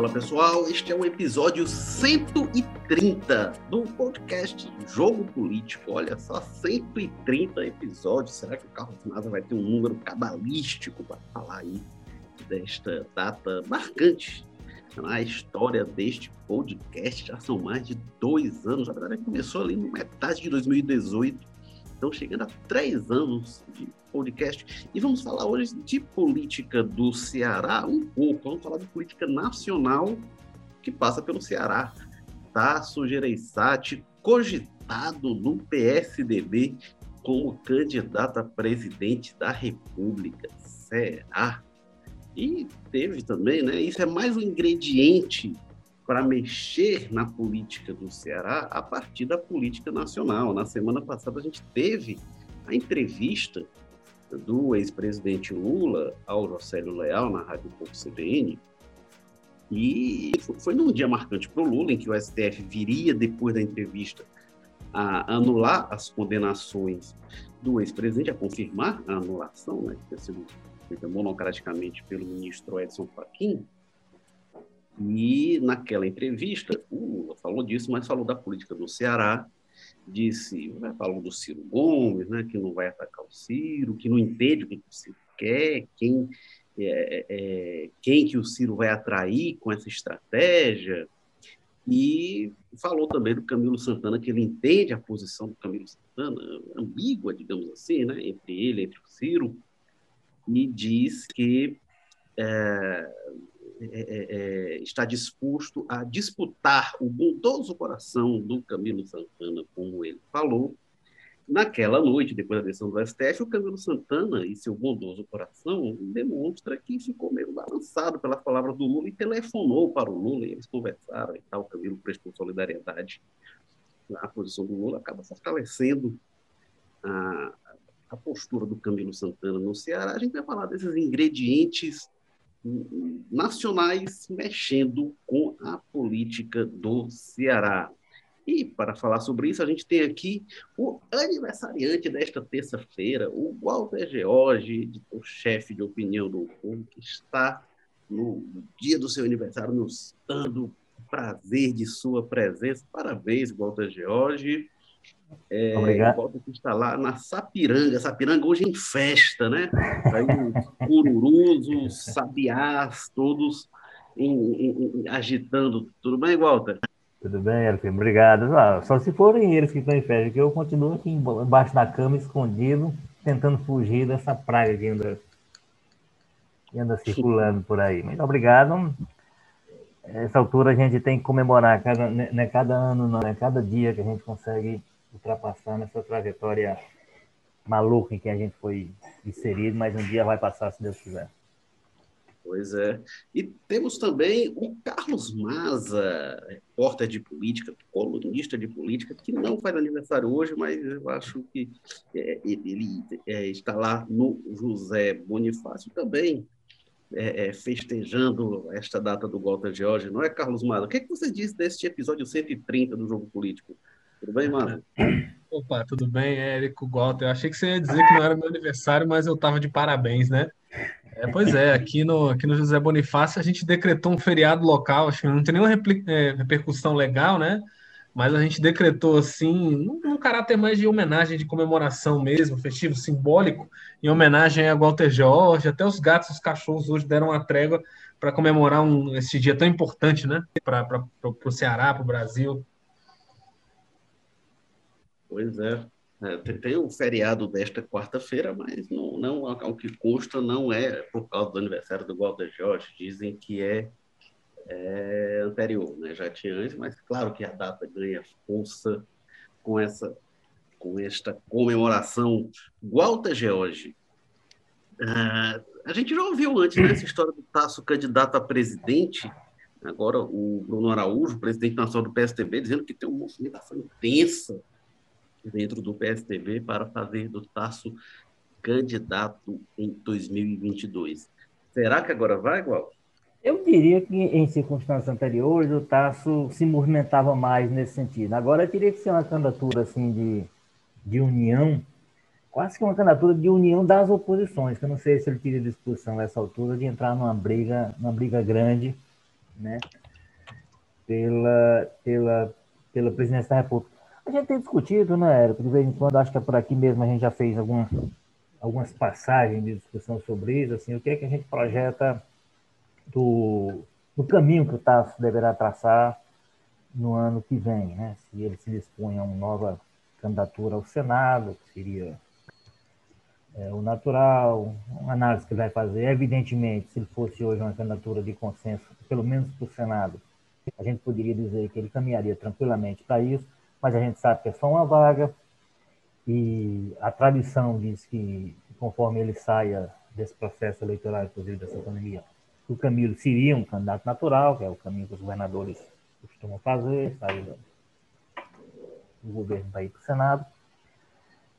Fala pessoal, este é o episódio 130 do podcast Jogo Político. Olha só, 130 episódios. Será que o Carlos Maza vai ter um número cabalístico para falar aí desta data marcante na história deste podcast? Já são mais de dois anos. Na verdade, começou ali no metade de 2018. Então, chegando a três anos de podcast. E vamos falar hoje de política do Ceará um pouco. Vamos falar de política nacional que passa pelo Ceará. Tasso Gereissati, cogitado no PSDB como candidato a presidente da República. Será? E teve também, né? Isso é mais um ingrediente para mexer na política do Ceará a partir da política nacional. Na semana passada a gente teve a entrevista do ex-presidente Lula ao Jocélio Leal na Rádio Povo CBN. E foi num dia marcante para o Lula, em que o STF viria, depois da entrevista, a anular as condenações do ex-presidente, a confirmar a anulação, né, que tinha sido feita monocraticamente pelo ministro Edson Fachin. E naquela entrevista, o Lula falou disso, mas falou da política do Ceará, disse, né, falou do Ciro Gomes, né, que não vai atacar o Ciro, que não entende o que o Ciro quer, quem, é, é, quem que o Ciro vai atrair com essa estratégia, e falou também do Camilo Santana, que ele entende a posição do Camilo Santana, ambígua, digamos assim, né, entre ele entre o Ciro, e diz que é, é, é, é, está disposto a disputar o bondoso coração do Camilo Santana, como ele falou. Naquela noite, depois da decisão do STF, o Camilo Santana e seu bondoso coração demonstra que ficou meio balançado pelas palavras do Lula e telefonou para o Lula e eles conversaram e tal. O Camilo prestou solidariedade. A posição do Lula acaba fortalecendo a, a postura do Camilo Santana no Ceará. A gente vai falar desses ingredientes nacionais mexendo com a política do Ceará. E para falar sobre isso, a gente tem aqui o aniversariante desta terça-feira, o Walter George, o chefe de opinião do povo, que está no dia do seu aniversário nos dando prazer de sua presença. Parabéns, Walter George. É, Obrigado. Volta que está lá na Sapiranga. Sapiranga hoje em festa, né? Aí os cururus, os sabiás, todos em, em, em, agitando. Tudo bem, Walter? Tudo bem, Eric. Obrigado. Ah, só se forem eles que estão em festa, que eu continuo aqui embaixo da cama, escondido, tentando fugir dessa praga que anda, que anda circulando por aí. Muito obrigado. Essa altura a gente tem que comemorar cada, né, cada ano, não é cada dia que a gente consegue ultrapassar nessa trajetória maluca em que a gente foi inserido, mas um dia vai passar, se Deus quiser. Pois é. E temos também o Carlos Maza, repórter de política, colunista de política, que não faz aniversário hoje, mas eu acho que é, ele é, está lá no José Bonifácio também, é, é festejando esta data do Walter George, não é, Carlos Maza? O que, é que você disse deste episódio 130 do Jogo Político? Tudo bem, mano? Opa, tudo bem, Érico, Walter. Eu achei que você ia dizer que não era meu aniversário, mas eu tava de parabéns, né? É, pois é, aqui no, aqui no José Bonifácio a gente decretou um feriado local, acho que não tem nenhuma é, repercussão legal, né? Mas a gente decretou assim, num, num caráter mais de homenagem, de comemoração mesmo, festivo, simbólico, em homenagem a Walter Jorge, até os gatos e os cachorros hoje deram uma trégua para comemorar um, esse dia tão importante, né? Para o Ceará, para o Brasil. Pois é. é tem o feriado desta quarta-feira, mas não, não, ao que consta, não é por causa do aniversário do Walter Jorge. Dizem que é, é anterior, né? já tinha antes, mas claro que a data ganha força com essa com esta comemoração. Walter George, uh, a gente já ouviu antes né, essa história do Tasso candidato a presidente, agora o Bruno Araújo, presidente nacional do PSTB, dizendo que tem uma movimentação intensa dentro do PSDB para fazer do Tasso candidato em 2022. Será que agora vai, igual? Eu diria que em circunstâncias anteriores o Tasso se movimentava mais nesse sentido. Agora teria que ser uma candidatura assim de, de união, quase que uma candidatura de união das oposições, que eu não sei se ele teria disposição a essa altura de entrar numa briga, numa briga grande né, pela, pela, pela presidência da República. A gente tem discutido, né, Érico? De vez em quando, acho que é por aqui mesmo a gente já fez algum, algumas passagens de discussão sobre isso, assim, o que é que a gente projeta do, do caminho que o Tasso deverá traçar no ano que vem, né? Se ele se dispõe a uma nova candidatura ao Senado, que seria é, o natural, uma análise que vai fazer. Evidentemente, se ele fosse hoje uma candidatura de consenso, pelo menos para o Senado, a gente poderia dizer que ele caminharia tranquilamente para isso, mas a gente sabe que é só uma vaga e a tradição diz que, conforme ele saia desse processo eleitoral, inclusive dessa pandemia, o Camilo seria um candidato natural, que é o caminho que os governadores costumam fazer, sair do governo para ir para o Senado.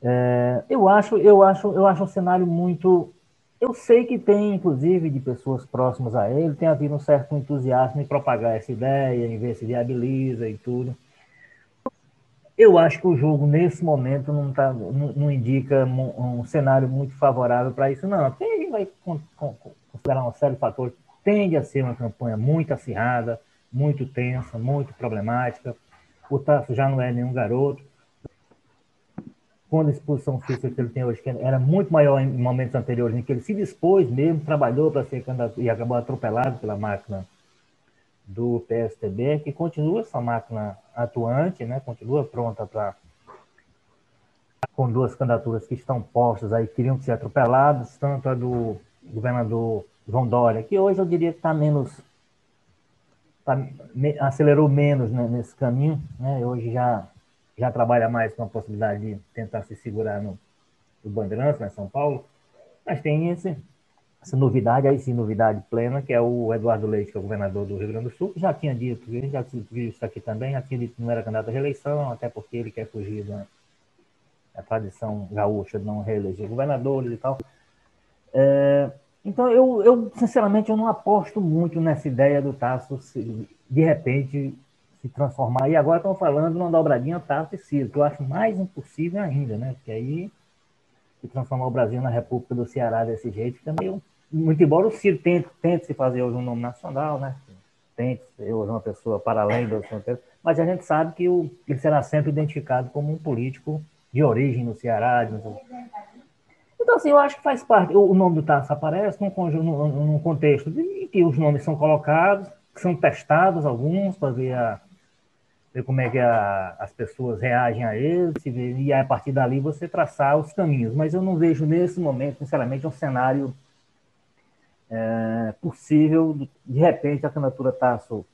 É, eu acho, eu acho, eu acho um cenário muito. Eu sei que tem, inclusive, de pessoas próximas a ele, tem havido um certo entusiasmo em propagar essa ideia, em ver se viabiliza e tudo. Eu acho que o jogo, nesse momento, não, tá, não, não indica um, um, cenário muito favorável para isso, não. Porque a gente vai considerar uma série de fatores. Tende a ser uma campanha muito acirrada, muito tensa, muito problemática. O Tasso já não é nenhum garoto quando a exposição física que ele tem hoje, que era muito maior em momentos anteriores, em que ele se dispôs mesmo, trabalhou para ser candidato e acabou atropelado pela máquina do PSTB, que continua essa máquina atuante, né, continua pronta para com duas candidaturas que estão postas aí, queriam ser atropeladas, tanto a do governador João Dória, que hoje eu diria que está menos, tá, me, acelerou menos né, nesse caminho, né, hoje já já trabalha mais com a possibilidade de tentar se segurar no, no Bandeirantes, né, São Paulo, mas tem esse, essa novidade, aí sim, novidade plena, que é o Eduardo Leite, que é o governador do Rio Grande do Sul, que já tinha dito, ele já viu isso aqui também, já tinha dito que não era candidato à reeleição, até porque ele quer fugir da, da tradição gaúcha de não reeleger governadores e tal. É, então, eu, eu, sinceramente, eu não aposto muito nessa ideia do Tasso, de repente, se transformar. E agora estão falando numa dobradinha Tasso e Ciro, que eu acho mais impossível ainda, né? Porque aí se transformar o Brasil na República do Ceará desse jeito fica meio. Muito embora o Ciro tente, tente se fazer hoje um nome nacional, né? Tente ser hoje uma pessoa para além do mas a gente sabe que o, ele será sempre identificado como um político de origem no Ceará. De... Então, assim, eu acho que faz parte. O nome do Tasso aparece num, num, num contexto em que os nomes são colocados, são testados alguns para ver ver como é que a, as pessoas reagem a ele, e a partir dali você traçar os caminhos. Mas eu não vejo nesse momento, sinceramente, um cenário é, possível de, repente a candidatura Tasso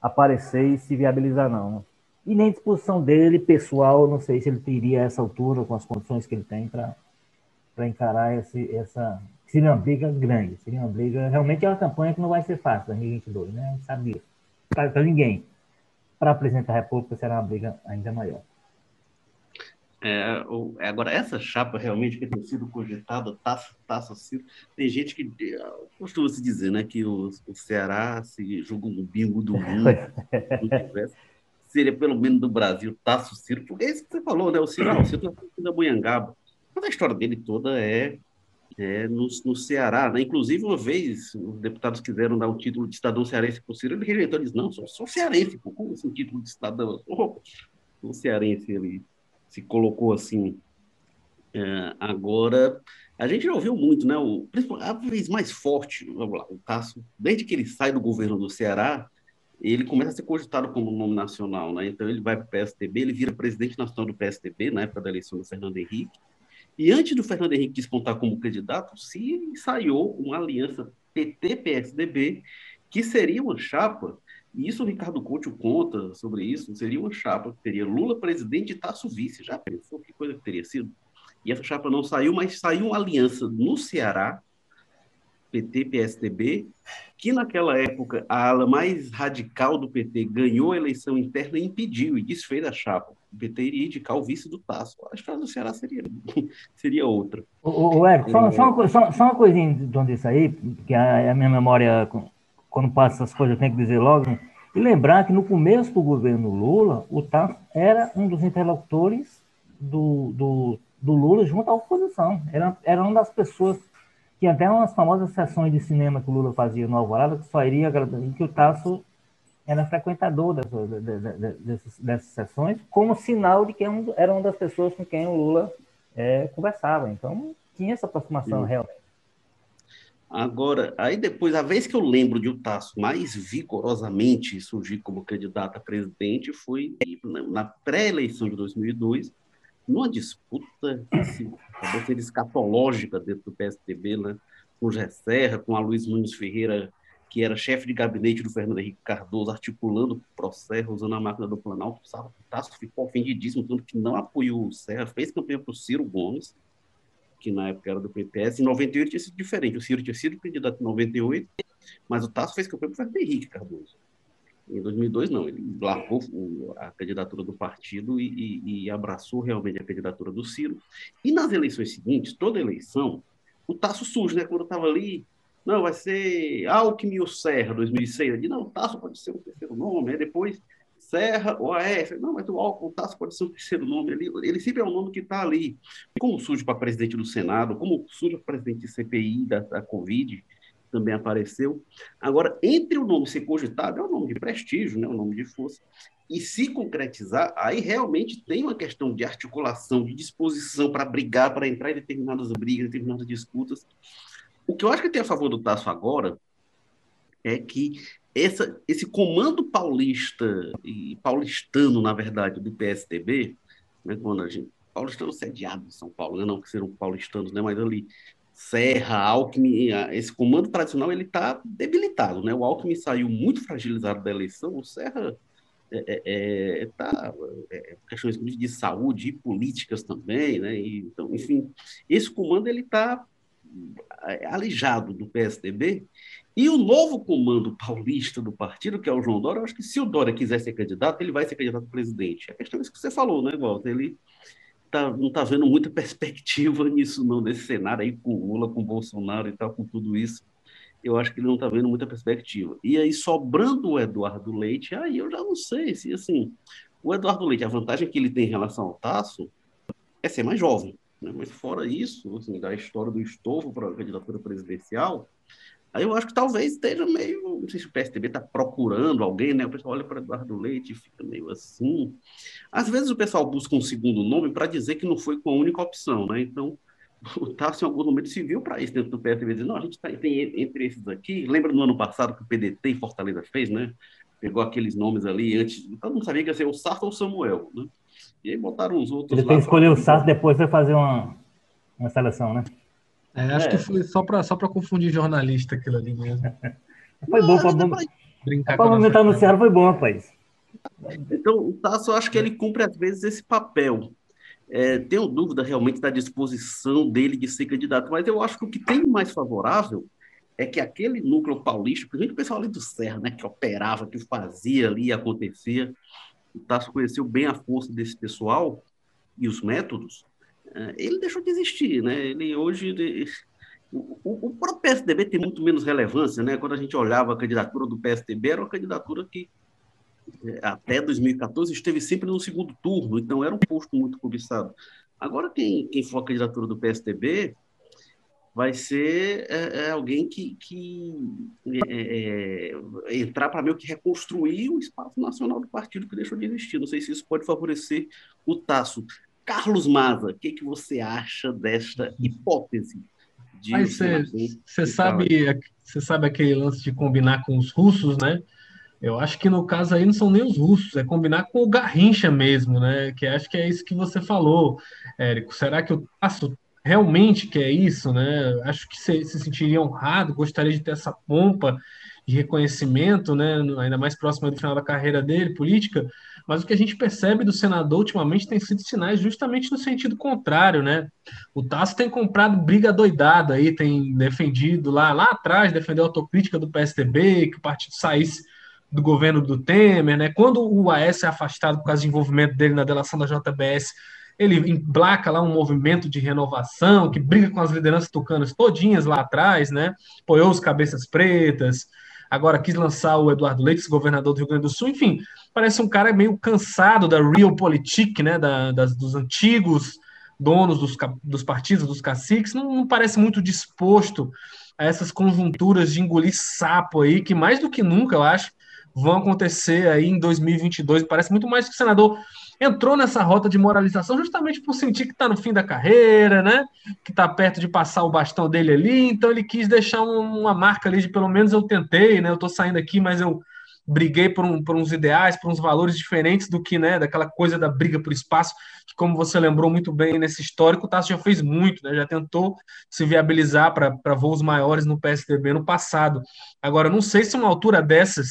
aparecer e se viabilizar, não. E nem disposição dele, pessoal, não sei se ele teria essa altura, com as condições que ele tem para encarar esse, essa. Seria uma briga grande, seria uma briga. Realmente é uma campanha que não vai ser fácil, 2022, né? A gente sabe disso. Para ninguém para presidente da República será uma briga ainda maior. É, agora, essa chapa realmente que tem sido cogitada, taça, taça Ciro, tem gente que costuma se dizer né, que o, o Ceará se julga um bingo do mundo, seria pelo menos do Brasil, Tasso Ciro, porque é isso que você falou, né? O Ciro, ah, o Ciro tá da Munhangaba. Mas a história dele toda é é, no, no, Ceará. Né? Inclusive, uma vez, os deputados quiseram dar o título de cidadão cearense para o Ciro, ele rejeitou, disse, não, sou, sou cearense, pô, como assim título de cidadão? Sou, sou cearense, ele se colocou assim. É, agora, a gente já ouviu muito, né? O, a vez mais forte, vamos lá, o Tasso, desde que ele sai do governo do Ceará, ele começa a ser cogitado como nome nacional, né? Então ele vai para o PSTB, ele vira presidente nacional do PSTB, na época da eleição do Fernando Henrique, e antes do Fernando Henrique despontar como candidato, se ensaiou uma aliança PT-PSDB, que seria uma chapa, e isso o Ricardo Couto conta sobre isso, seria uma chapa que teria Lula presidente e Tasso vice. Já pensou que coisa que teria sido? E essa chapa não saiu, mas saiu uma aliança no Ceará, PT, PSDB, que naquela época a ala mais radical do PT ganhou a eleição interna e impediu e desfez a chapa. O PT iria indicar o vice do Tasso. A história do Ceará seria, seria outra. O, o só, só, uma, só, só, uma coisinha de isso aí, que a, a, minha memória, quando passa essas coisas, eu tenho que dizer logo. Né? E lembrar que no começo do governo Lula, o Tasso era um dos interlocutores do, do, do Lula junto à oposição. Era, era uma das pessoas tinha até umas famosas sessões de cinema que o Lula fazia no Alvorada, que só iria que o Tasso era frequentador dessas, dessas, dessas sessões, como sinal de que era uma das pessoas com quem o Lula é, conversava. Então, tinha essa aproximação Sim. realmente. Agora, aí depois, a vez que eu lembro de Tasso mais vigorosamente surgir como candidato a presidente foi na pré-eleição de 2002, numa disputa assim, sendo escatológica dentro do PSDB, né? com o Serra, com a Luiz Nunes Ferreira, que era chefe de gabinete do Fernando Henrique Cardoso, articulando o processo, usando a máquina do Planalto. O Tasso ficou ofendidíssimo, tanto que não apoiou o Serra, fez campanha para o Ciro Gomes, que na época era do PPS. Em 98 tinha sido diferente. O Ciro tinha sido candidato em 98, mas o Tasso fez campanha para o Henrique Cardoso. Em 2002, não. Ele largou a candidatura do partido e, e, e, abraçou realmente a candidatura do Ciro. E nas eleições seguintes, toda eleição, o Tasso surge, né? Quando estava ali, não, vai ser Alckmin ou Serra, 2006. Eu disse, não, o Tasso pode ser o terceiro nome. Aí depois, Serra ou AS. Não, mas o o Tasso pode ser o terceiro nome. Ele, ele sempre é o nome que está ali. Como surge para presidente do Senado, como surge para presidente de CPI da, da Covid, também apareceu. Agora, entre o nome ser cogitado, é um nome de prestígio, né, um nome de força, e se concretizar, aí realmente tem uma questão de articulação, de disposição para brigar, para entrar em determinadas brigas, determinadas disputas. O que eu acho que tem a favor do Tasso agora é que essa, esse comando paulista e paulistano, na verdade, do PSDB, né, quando a gente, paulistano sediado em São Paulo, né, não que serão paulistanos, né, mas ali Serra, Alckmin, esse comando tradicional ele está debilitado, né? O Alckmin saiu muito fragilizado da eleição, o Serra é, é, é tá, é, questões de saúde e políticas também, né? E, então, enfim, esse comando ele está é, alijado do PSDB e o novo comando paulista do partido, que é o João Dória, eu acho que se o Dória quiser ser candidato, ele vai ser candidato a presidente. A questão é isso que você falou, né, Walter? Ele tá, não está vendo muita perspectiva nisso, não, nesse cenário aí com Lula, com Bolsonaro e tal, com tudo isso. Eu acho que ele não está vendo muita perspectiva. E aí, sobrando o Eduardo Leite, aí eu já não sei se, assim, o Eduardo Leite, a vantagem que ele tem em relação ao Tasso é ser mais jovem. Né? Mas fora isso, assim, da história do estofo para a candidatura presidencial, Aí eu acho que talvez esteja meio. Não sei se o PSDB está procurando alguém, né? O pessoal olha para Eduardo Leite e fica meio assim. Às vezes o pessoal busca um segundo nome para dizer que não foi com a única opção, né? Então, o Tarso, em algum momento, se viu para isso dentro do PSDB, dizer, não, a gente tá, tem entre esses aqui. Lembra no ano passado que o PDT em Fortaleza fez, né? Pegou aqueles nomes ali antes. Todo mundo sabia que ia ser o Sarto ou o Samuel, né? E aí botaram os outros. Ele tem que escolher o Sarto, depois vai fazer uma, uma seleção, né? É, acho é. que foi só para só confundir jornalista aquilo ali mesmo. foi bom para brincar Para movimentar no Ceará foi bom, rapaz. Então, o Tasso, eu acho que ele cumpre às vezes esse papel. É, tenho dúvida realmente da disposição dele de ser candidato, mas eu acho que o que tem mais favorável é que aquele núcleo paulista, principalmente o pessoal ali do Serra, né, que operava, que fazia ali, acontecia, o Tasso conheceu bem a força desse pessoal e os métodos, é, ele deixou de existir, né? Ele hoje o, o, próprio PSDB tem muito menos relevância, né? Quando a gente olhava a candidatura do PSDB, era uma candidatura que é, até 2014 esteve sempre no segundo turno, então era um posto muito cobiçado. Agora, quem, quem for a candidatura do PSDB vai ser é, é alguém que, que é, é entrar para meio que reconstruir o espaço nacional do partido que deixou de existir. Não sei se isso pode favorecer o Tasso. Carlos Maza, o que, que você acha desta hipótese? Você sabe, você sabe aquele lance de combinar com os russos, né? Eu acho que no caso aí não são nem os russos, é combinar com o Garrincha mesmo, né? Que acho que é isso que você falou, Érico. Será que o Tasso realmente quer isso, né? Acho que se, se sentiria honrado, gostaria de ter essa pompa de reconhecimento, né? Ainda mais próximo do final da carreira dele, política mas o que a gente percebe do senador ultimamente tem sido sinais justamente no sentido contrário, né? O Tasso tem comprado briga doidada aí, tem defendido lá, lá atrás, defendeu a autocrítica do PSDB, que o partido saísse do governo do Temer, né? Quando o AS é afastado por causa do envolvimento dele na delação da JBS, ele emplaca lá um movimento de renovação, que briga com as lideranças tucanas todinhas lá atrás, né? Apoiou os cabeças pretas, agora quis lançar o Eduardo Leite, governador do Rio Grande do Sul, enfim, parece um cara meio cansado da realpolitik, né, da, das, dos antigos donos dos, dos partidos, dos caciques, não, não, parece muito disposto a essas conjunturas de engolir sapo aí, que mais do que nunca, eu acho, vão acontecer aí em 2022. Parece muito mais que o senador entrou nessa rota de moralização justamente por sentir que está no fim da carreira, né? Que está perto de passar o bastão dele ali, então ele quis deixar uma marca ali de pelo menos eu tentei, né? Eu estou saindo aqui, mas eu briguei por, um, por uns ideais, por uns valores diferentes do que, né, daquela coisa da briga por espaço, que como você lembrou muito bem nesse histórico, o Tasso já fez muito, né, já tentou se viabilizar para voos maiores no PSDB no passado. Agora, não sei se uma altura dessas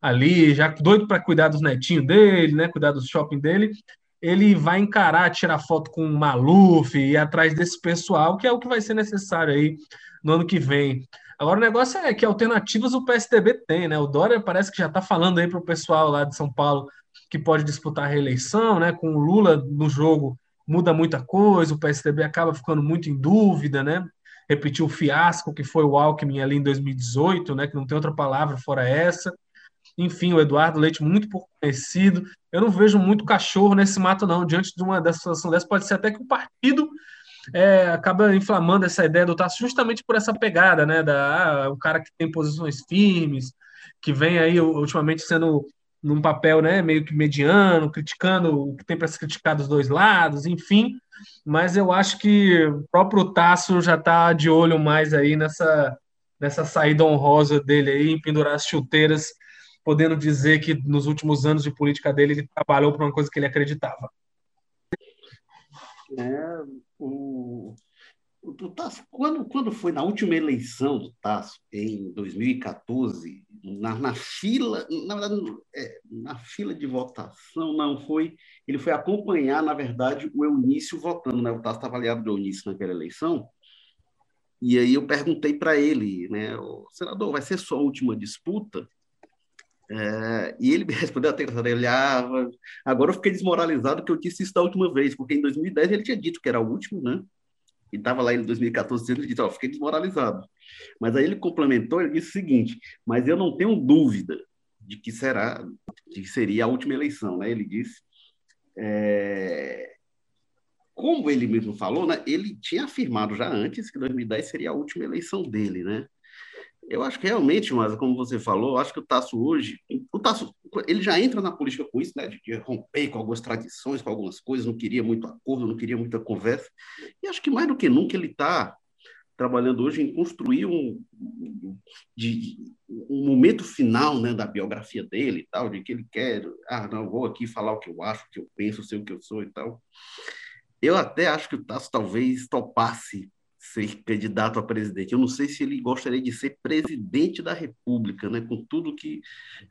ali, já doido para cuidar dos netinhos dele, né, cuidar do shopping dele, ele vai encarar, tirar foto com o Maluf e ir atrás desse pessoal, que é o que vai ser necessário aí no ano que vem. Agora o negócio é que alternativas o PSDB tem, né? O Dória parece que já está falando aí para o pessoal lá de São Paulo que pode disputar a reeleição, né? Com o Lula no jogo muda muita coisa, o PSDB acaba ficando muito em dúvida, né? Repetiu o fiasco que foi o Alckmin ali em 2018, né? Que não tem outra palavra fora essa. Enfim, o Eduardo Leite muito pouco conhecido. Eu não vejo muito cachorro nesse mato, não. Diante de uma dessa situação dessa, pode ser até que o partido é, acaba inflamando essa ideia do Tasso justamente por essa pegada, né? Da, ah, o cara que tem posições firmes, que vem aí ultimamente sendo num papel né, meio que mediano, criticando o que tem para se criticar dos dois lados, enfim. Mas eu acho que o próprio Tasso já está de olho mais aí nessa, nessa saída honrosa dele aí, em pendurar as chuteiras, podendo dizer que nos últimos anos de política dele ele trabalhou para uma coisa que ele acreditava. É, o, o Tasso, quando, quando foi na última eleição do Tasso, em 2014, na, na fila, na, é, na fila de votação, não foi, ele foi acompanhar, na verdade, o Eunício votando, né? O Tasso estava aliado do Eunício naquela eleição, e aí eu perguntei para ele, né, senador, vai ser sua última disputa? É, e ele me respondeu até ele, ah, agora eu fiquei desmoralizado que eu disse isso da última vez, porque em 2010 ele tinha dito que era o último, né? E estava lá em 2014 ele disse, ó, fiquei desmoralizado. Mas aí ele complementou, ele disse o seguinte, mas eu não tenho dúvida de que será, de que seria a última eleição, né? Ele disse, é, como ele mesmo falou, né? Ele tinha afirmado já antes que 2010 seria a última eleição dele, né? Eu acho que realmente, mas como você falou, acho que o Tasso hoje, o Tasso, ele já entra na política com isso, né, de, romper com algumas tradições, com algumas coisas, não queria muito acordo, não queria muita conversa. E acho que mais do que nunca ele está trabalhando hoje em construir um, de, um momento final né, da biografia dele e tal, de que ele quer, ah, não, vou aqui falar o que eu acho, o que eu penso, sei o que eu sou e tal. Eu até acho que o Tasso talvez topasse ser candidato a presidente. Eu não sei se ele gostaria de ser presidente da República, né? Com tudo que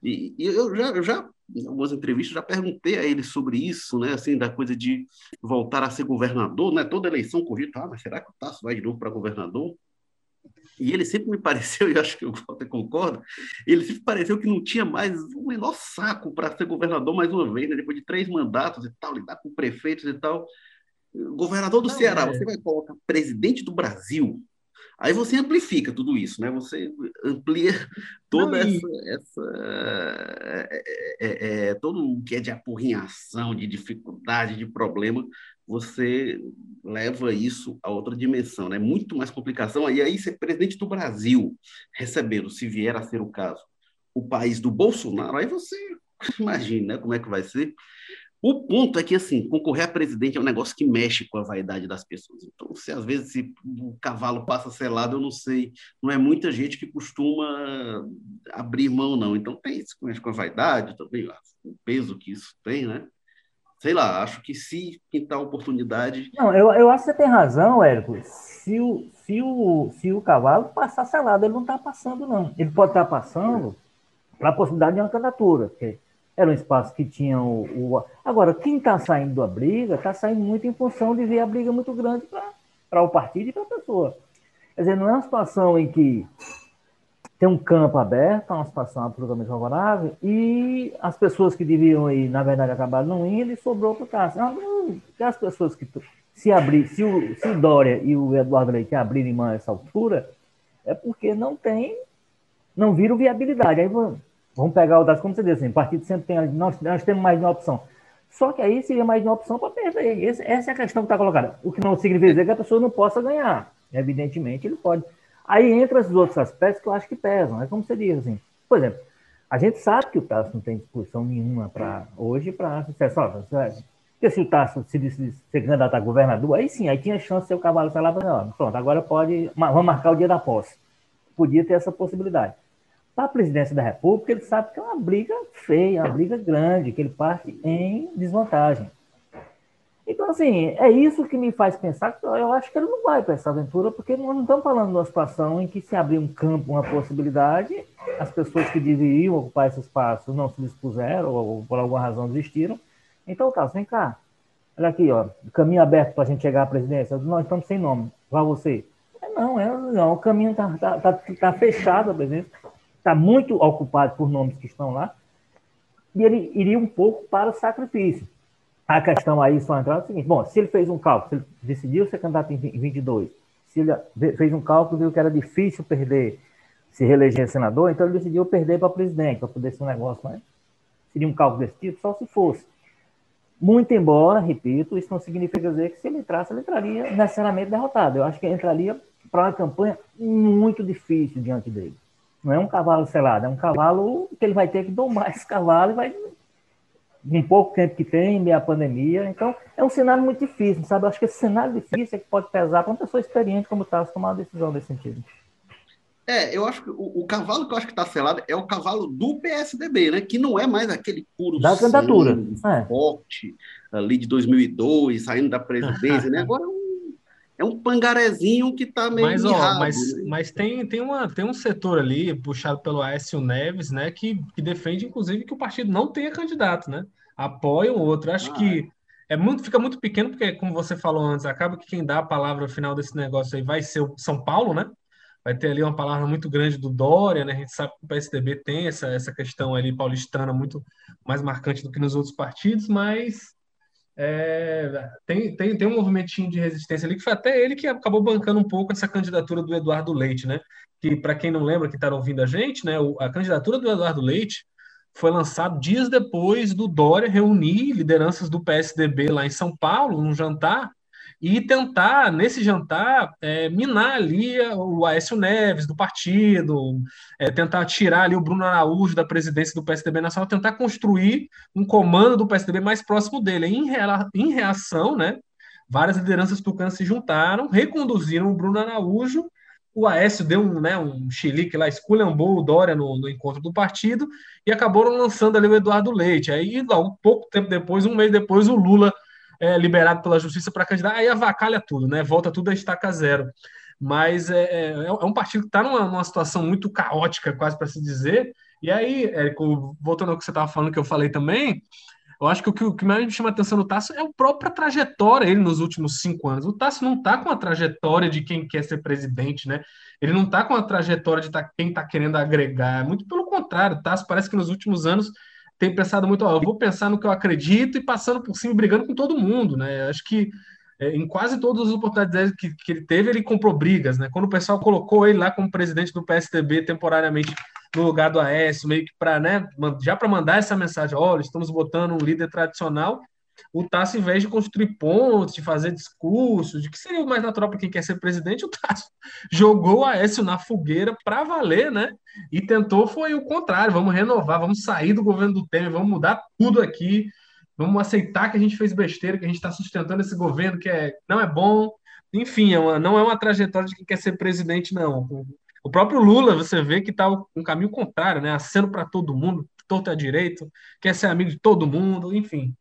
e, e eu já, já em algumas entrevistas já perguntei a ele sobre isso, né? Assim da coisa de voltar a ser governador, né? Toda eleição corrida, ah, mas será que o Tasso vai de novo para governador? E ele sempre me pareceu, e acho que o Walter concorda, ele sempre pareceu que não tinha mais o menor saco para ser governador mais uma vez, né? depois de três mandatos e tal, lidar com prefeitos e tal. Governador do não, Ceará, é. você vai colocar presidente do Brasil. Aí você amplifica tudo isso, né? Você amplia toda não, essa, e... essa é, é, é, todo o que é de apurrinhação, de dificuldade, de problema, você leva isso a outra dimensão, né? Muito mais complicação. E aí, ser presidente do Brasil, recebendo, se vier a ser o caso, o país do Bolsonaro, aí você imagina, né? Como é que vai ser? O ponto é que, assim, concorrer a presidente é um negócio que mexe com a vaidade das pessoas. Então, se às vezes se o cavalo passa selado, eu não sei. Não é muita gente que costuma abrir mão, não. Então, tem isso mexe com a vaidade também, o peso que isso tem, né? Sei lá, acho que se pintar oportunidade. Não, eu, eu acho que você tem razão, Érico. Se o, se o, se o cavalo passar selado, ele não está passando, não. Ele pode estar tá passando para a possibilidade de uma candidatura. Porque era um espaço que tinha o. o... Agora, quem está saindo da briga, está saindo muito em função de ver a briga muito grande para o partido e para a pessoa. Quer dizer, não é uma situação em que tem um campo aberto, é uma situação absolutamente favorável, e as pessoas que deviam ir, na verdade, acabaram não indo e sobrou para o Cássio. As pessoas que se abrir, se o, se o Dória e o Eduardo Leite abrirem mão a essa altura, é porque não tem, não viram viabilidade. Aí Vamos pegar o das, como você disse, assim, o partido sempre tem, nós, nós temos mais de uma opção. Só que aí seria mais de uma opção para perder. Esse, essa é a questão que está colocada. O que não significa dizer que a pessoa não possa ganhar. Evidentemente, ele pode. Aí entra esses outros aspectos que eu acho que pesam. É como você diz, assim, por exemplo, A gente sabe que o Tasso não tem disposição nenhuma para hoje para sucessório. Porque se o Tasso se, se, se candidatar a governador, aí sim, aí tinha chance de ser o cavalo não, pronto, agora pode, vamos marcar o dia da posse. Podia ter essa possibilidade. Para a presidência da República, ele sabe que é uma briga feia, uma briga grande, que ele parte em desvantagem. Então, assim, é isso que me faz pensar que eu acho que ele não vai para essa aventura, porque nós não estamos falando de uma situação em que se abrir um campo, uma possibilidade, as pessoas que deveriam ocupar esse espaço não se dispuseram ou por alguma razão desistiram. Então, Carlos, vem cá. Olha aqui, ó, caminho aberto para a gente chegar à presidência. Nós estamos sem nome. Vá você. Não, é, não, o caminho está tá, tá, tá fechado a presidência está muito ocupado por nomes que estão lá, e ele iria um pouco para o sacrifício. A questão aí só entrar é o seguinte: bom, se ele fez um cálculo, se ele decidiu ser candidato em 22, se ele fez um cálculo viu que era difícil perder, se reeleger senador, então ele decidiu perder para presidente, para poder ser um negócio, né? Seria um cálculo desse tipo, só se fosse. Muito embora, repito, isso não significa dizer que se ele entrasse, ele entraria necessariamente derrotado. Eu acho que entraria para uma campanha muito difícil diante dele. Não é um cavalo selado, é um cavalo que ele vai ter que domar esse cavalo e vai. Um pouco tempo que tem, meia pandemia. Então, é um cenário muito difícil, sabe? Eu acho que esse cenário difícil é que pode pesar para uma pessoa experiente como está tomar uma decisão nesse sentido. É, eu acho que o, o, cavalo que eu acho que está selado é o cavalo do PSDB, né? Que não é mais aquele puro da candidatura, é. forte ali de 2002, saindo da presidência, né? Agora é um é um pangarezinho que está meio mas, ó, mas, né? mas tem, tem, uma, tem um setor ali, puxado pelo Aécio Neves, né, que, que defende, inclusive, que o partido não tenha candidato, né? Apoia o outro. Acho ah, que é. é muito, fica muito pequeno, porque, como você falou antes, acaba que quem dá a palavra final desse negócio aí vai ser o São Paulo, né? Vai ter ali uma palavra muito grande do Dória, né? A gente sabe que o PSDB tem essa, essa questão ali paulistana muito mais marcante do que nos outros partidos, mas é, tem, tem, tem um movimentinho de resistência ali, que foi até ele que acabou bancando um pouco essa candidatura do Eduardo Leite, né? Que, para quem não lembra, que está ouvindo a gente, né? A candidatura do Eduardo Leite foi lançada dias depois do Dória reunir lideranças do PSDB lá em São Paulo, num jantar, e tentar, nesse jantar, é, minar ali o Aécio Neves do partido, é, tentar tirar ali o Bruno Araújo da presidência do PSDB Nacional, tentar construir um comando do PSDB mais próximo dele. Em, rea, em reação, né, várias lideranças tucanas se juntaram, reconduziram o Bruno Araújo, o Aécio deu um, né, um lá, esculhambou o Dória no, no, encontro do partido e acabaram lançando ali o Eduardo Leite. Aí, logo, pouco tempo depois, um mês depois, o Lula é, liberado pela justiça para candidato, aí avacalha tudo, né? Volta tudo a estaca zero. Mas é, é, é, é um partido que está numa, numa, situação muito caótica, quase para se dizer. E aí, Érico, voltando ao que você estava falando, que eu falei também, eu acho que o que, o que mais me chama a atenção no Tasso é a própria trajetória ele nos últimos cinco anos. O Tasso não está com a trajetória de quem quer ser presidente, né? Ele não está com a trajetória de tá, quem está querendo agregar. Muito pelo contrário, o Tasso parece que nos últimos anos tem pensado muito, ó, eu vou pensar no que eu acredito e passando por cima, brigando com todo mundo, né? Acho que é, em quase todas as oportunidades que, que, ele teve, ele comprou brigas, né? Quando o pessoal colocou ele lá como presidente do PSDB temporariamente no lugar do Aécio, meio que para, né, já para mandar essa mensagem, olha, estamos botando um líder tradicional, o Tasso, em vez de construir pontos, de fazer discursos, de que seria o mais natural para quem quer ser presidente, o Tasso jogou o Aécio na fogueira para valer, né? E tentou foi o contrário, vamos renovar, vamos sair do governo do Temer, vamos mudar tudo aqui, vamos aceitar que a gente fez besteira, que a gente está sustentando esse governo que é, não é bom. Enfim, é uma, não é uma trajetória de quem quer ser presidente, não. O próprio Lula, você vê que está um caminho contrário, né? Acendo para todo mundo, torto à direito, quer ser amigo de todo mundo, enfim.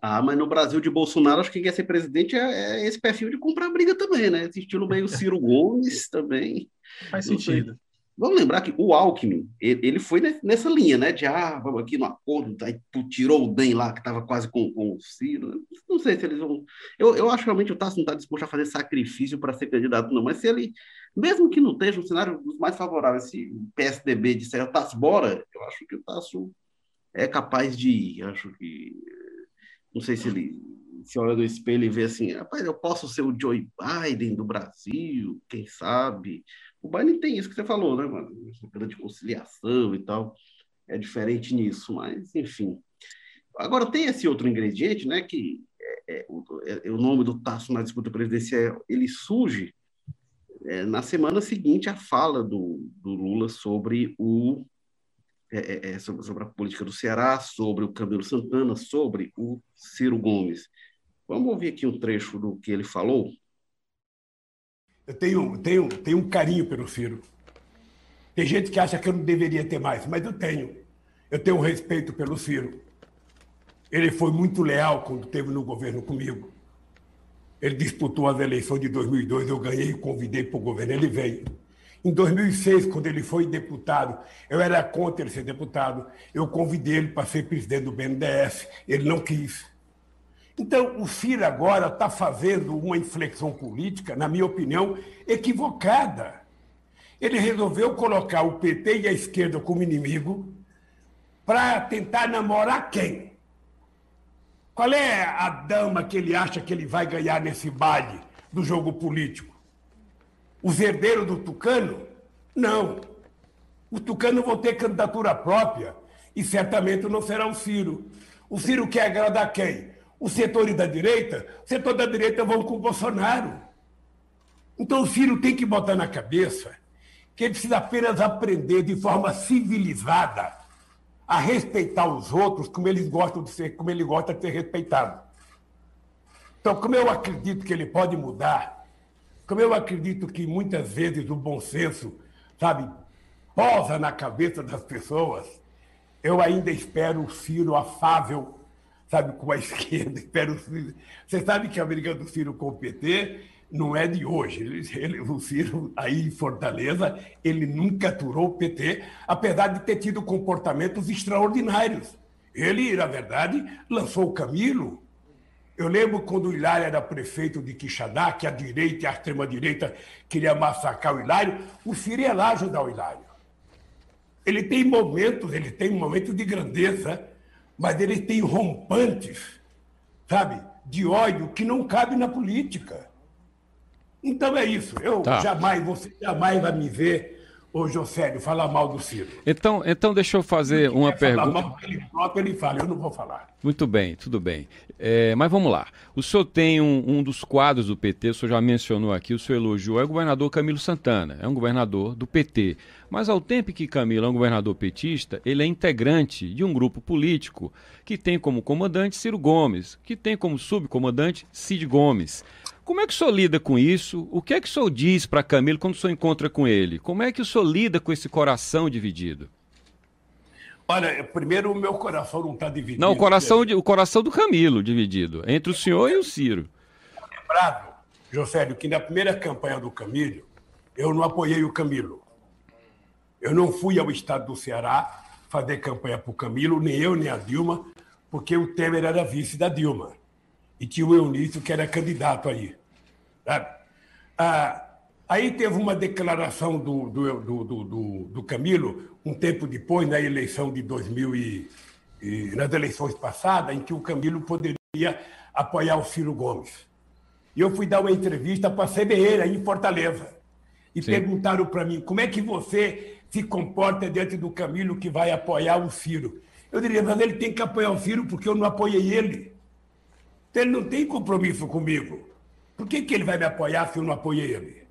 Ah, mas no Brasil de Bolsonaro, acho que quem quer ser presidente é, é esse perfil de comprar briga também, né? Esse estilo meio Ciro Gomes também. Faz sentido. Vamos lembrar que o Alckmin, ele, foi nessa linha, né? De, ah, vamos aqui no acordo, aí tirou o DEM lá, que estava quase com, com, o Ciro. Não sei se eles vão... Eu, eu acho que realmente o Tasso não está disposto a fazer sacrifício para ser candidato, não. Mas se ele, mesmo que não esteja um cenário dos mais favoráveis, se o PSDB disser, o Tasso, bora, eu acho que o Tasso é capaz de ir. Acho que não sei se ele se olha no espelho e vê assim, rapaz, eu posso ser o Joe Biden do Brasil, quem sabe? O Biden tem isso que você falou, né, mano? Essa grande conciliação e tal. É diferente nisso, mas enfim. Agora tem esse outro ingrediente, né, que é, é, o, é, o, nome do Tasso na disputa presidencial, ele surge é, na semana seguinte à fala do, do Lula sobre o é, é, sobre, sobre, a política do Ceará, sobre o Camilo Santana, sobre o Ciro Gomes. Vamos ouvir aqui um trecho do que ele falou? Eu tenho, tenho, tenho um carinho pelo Ciro. Tem gente que acha que eu não deveria ter mais, mas eu tenho. Eu tenho um respeito pelo Ciro. Ele foi muito leal quando esteve no governo comigo. Ele disputou as eleições de 2002, eu ganhei e convidei para o governo, ele veio. Em 2006, quando ele foi deputado, eu era contra ele ser deputado, eu convidei ele para ser presidente do BNDES, ele não quis. Então, o Ciro agora está fazendo uma inflexão política, na minha opinião, equivocada. Ele resolveu colocar o PT e a esquerda como inimigo para tentar namorar quem? Qual é a dama que ele acha que ele vai ganhar nesse baile do jogo político? Os herdeiros do Tucano? Não. Os Tucano vão ter candidatura própria e certamente não será o Ciro. O Ciro quer agradar quem? Os setores da direita? O setor da direita vão com o Bolsonaro. Então o Ciro tem que botar na cabeça que ele precisa apenas aprender de forma civilizada a respeitar os outros como eles gostam de ser, como ele gosta de ser respeitado. Então, como eu acredito que ele pode mudar, como eu acredito que muitas vezes o bom senso, sabe, posa na cabeça das pessoas, eu ainda espero o Ciro afável, sabe, com a esquerda. Espero Você sabe que a briga do Ciro com o PT não é de hoje. Ele, ele, o Ciro, aí em Fortaleza, ele nunca aturou o PT, apesar de ter tido comportamentos extraordinários. Ele, na verdade, lançou o Camilo. Eu lembro quando o Hilário era prefeito de Quixadá, que a direita e a extrema-direita queria massacrar o Hilário, o Ciro ia lá ajudar o Hilário. Ele tem momentos, ele tem momentos de grandeza, mas ele tem rompantes, sabe, de ódio que não cabe na política. Então é isso. Eu tá. jamais, você jamais vai me ver, ô Josélio, falar mal do Ciro. Então, então deixa eu fazer uma pergunta. Falar mal ele próprio, ele fala, eu não vou falar. Muito bem, tudo bem. É, mas vamos lá. O senhor tem um, um, dos quadros do PT, o senhor já mencionou aqui, o senhor elogiou, é o governador Camilo Santana, é um governador do PT. Mas ao tempo que Camilo é um governador petista, ele é integrante de um grupo político que tem como comandante Ciro Gomes, que tem como subcomandante Cid Gomes. Como é que o senhor lida com isso? O que é que o senhor diz para Camilo quando o senhor encontra com ele? Como é que o senhor lida com esse coração dividido? Olha, primeiro o meu coração não está dividido. Não, o coração, o coração do Camilo dividido, entre o senhor e o Ciro. Lembrado, Josélio, que na primeira campanha do Camilo, eu não apoiei o Camilo. Eu não fui ao estado do Ceará fazer campanha para o Camilo, nem eu, nem a Dilma, porque o Temer era vice da Dilma e tinha o Eunício, que era candidato aí. Sabe? Ah, aí teve uma declaração do, do, do, do, do Camilo, um tempo depois, na eleição de 2000 e, e, nas eleições passadas, em que o Camilo poderia apoiar o Ciro Gomes. E eu fui dar uma entrevista para a CBN, aí em Fortaleza. E Sim. perguntaram para mim, como é que você se comporta diante do Camilo que vai apoiar o Ciro? Eu diria, mas ele tem que apoiar o Ciro porque eu não apoiei ele. Então, ele não tem compromisso comigo. Por que, que ele vai me apoiar se eu não apoiei ele?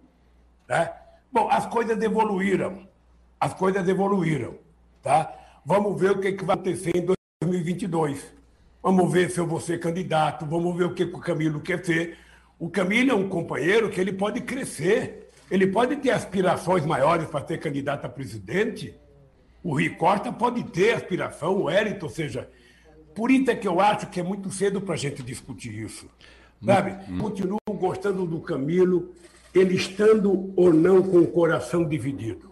Né? Bom, as coisas evoluíram. As coisas evoluíram. Tá? Vamos ver o que, que vai acontecer em 2022. Vamos ver se eu vou ser candidato. Vamos ver o que, o Camilo quer ser. O Camilo é um companheiro que ele pode crescer. Ele pode ter aspirações maiores para ser candidato a presidente. O Rui Costa pode ter aspiração, o Wellington, ou seja, por isso é que eu acho que é muito cedo para a gente discutir isso. Sabe? Hum. Continuo gostando do Camilo, ele estando ou não com o coração dividido.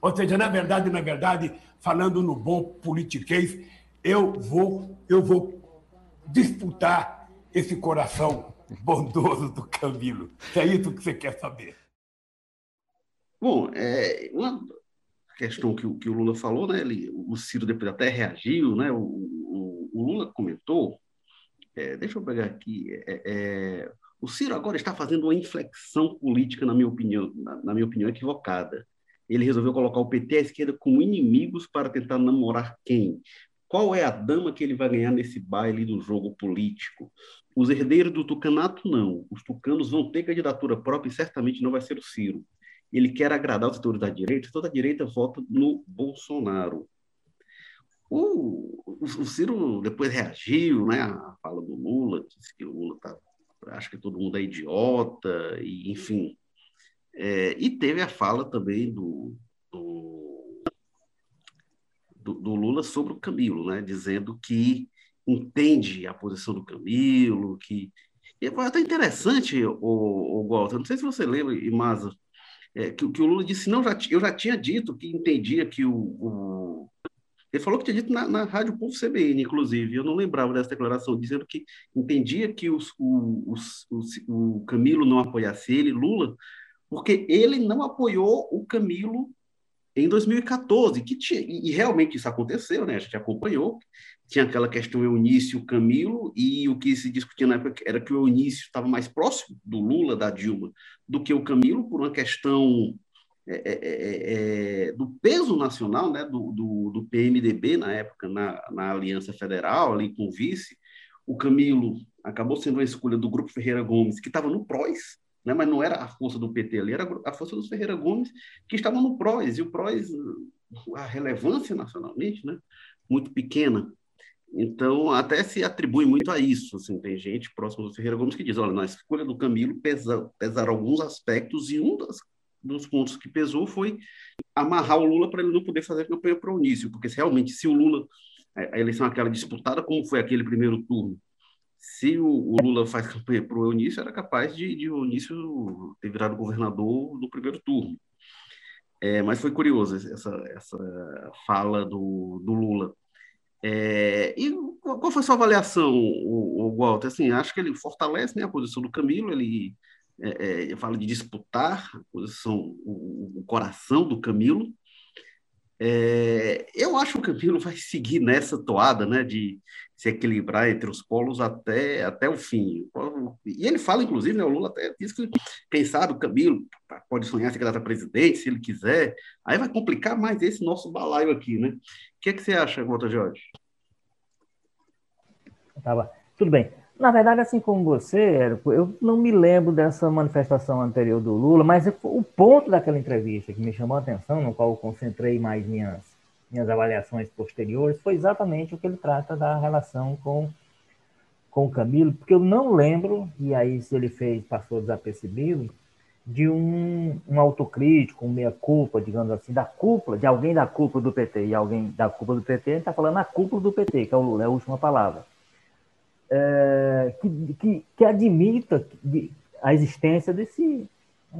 Ou seja, na verdade, na verdade, falando no bom politiquês, eu vou, eu vou disputar esse coração bondoso do Camilo. É isso que você quer saber. Bom, é, uma questão que, que o Lula falou, né? Ele, o Ciro depois até reagiu, né? O, o Lula comentou, é, deixa eu pegar aqui, é, é, o Ciro agora está fazendo uma inflexão política, na minha opinião, na, na minha opinião, equivocada. Ele resolveu colocar o PT a esquerda como inimigos para tentar namorar quem? Qual é a dama que ele vai ganhar nesse baile do jogo político? Os herdeiros do tucanato, não. Os tucanos vão ter candidatura própria e certamente não vai ser o Ciro. Ele quer agradar os setores da direita, toda a direita vota no Bolsonaro. O, o, Ciro depois reagiu, né, à fala do Lula, disse que o Lula tá, acha que todo mundo é idiota, e, enfim. É, e teve a fala também do, do, do, do, Lula sobre o Camilo, né, dizendo que entende a posição do Camilo, que e foi até interessante, o, o Walter, não sei se você lembra, Imasa, é, que, que o Lula disse, não, já, eu já tinha dito que entendia que o, o ele falou que tinha dito na, na Rádio Povo CBN, inclusive, eu não lembrava dessa declaração, dizendo que entendia que os, o, o Camilo não apoiasse ele, Lula, porque ele não apoiou o Camilo em 2014, que tinha, e realmente isso aconteceu, né? A gente acompanhou, tinha aquela questão Eunício Camilo, e o que se discutia na época era que o Eunício estava mais próximo do Lula, da Dilma, do que o Camilo, por uma questão é, é, é, é, do peso nacional né, do, do, do, PMDB na época, na, na Aliança Federal, ali com o vice, o Camilo acabou sendo a escolha do Grupo Ferreira Gomes, que estava no PROS, né, mas não era a força do PT ali, era a força dos Ferreira Gomes, que estavam no PROS, e o PROS, a relevância nacionalmente, né, muito pequena. Então, até se atribui muito a isso. Assim, tem gente próximo do Ferreira Gomes que diz: olha, na escolha do Camilo pesa, pesaram alguns aspectos, e um das dos pontos que pesou foi amarrar o Lula para ele não poder fazer campanha para o Onísio, porque se realmente, se o Lula, a eleição aquela disputada, como foi aquele primeiro turno, se o, o Lula faz campanha para o Eunício, era capaz de, de o Eunício ter virado governador no primeiro turno. É, mas foi curioso essa, essa fala do, do Lula. É, e qual foi a sua avaliação, o, o Walter? Assim, acho que ele fortalece né, a posição do Camilo, ele é, é, eu falo de disputar a posição, o, o coração do Camilo. É, eu acho que o Camilo vai seguir nessa toada, né, de se equilibrar entre os polos até, até o fim. E ele fala, inclusive, né, o Lula até diz que, quem sabe, o Camilo pode sonhar ser candidato a presidente, se ele quiser. Aí vai complicar mais esse nosso balaio aqui, né? O que, é que você acha, Walter Jorge? Tá, tudo bem. Na verdade, assim como você, Érico, eu não me lembro dessa manifestação anterior do Lula, mas o ponto daquela entrevista que me chamou a atenção, no qual eu concentrei mais minhas, minhas avaliações posteriores, foi exatamente o que ele trata da relação com, com o Camilo, porque eu não lembro, e aí se ele fez, passou desapercebido, de um, um autocrítico, um meia-culpa, digamos assim, da cúpula, de alguém da cúpula do PT e alguém da cúpula do PT, ele está falando na cúpula do PT, que é o é a última palavra é, que, que, que, admita a existência desse,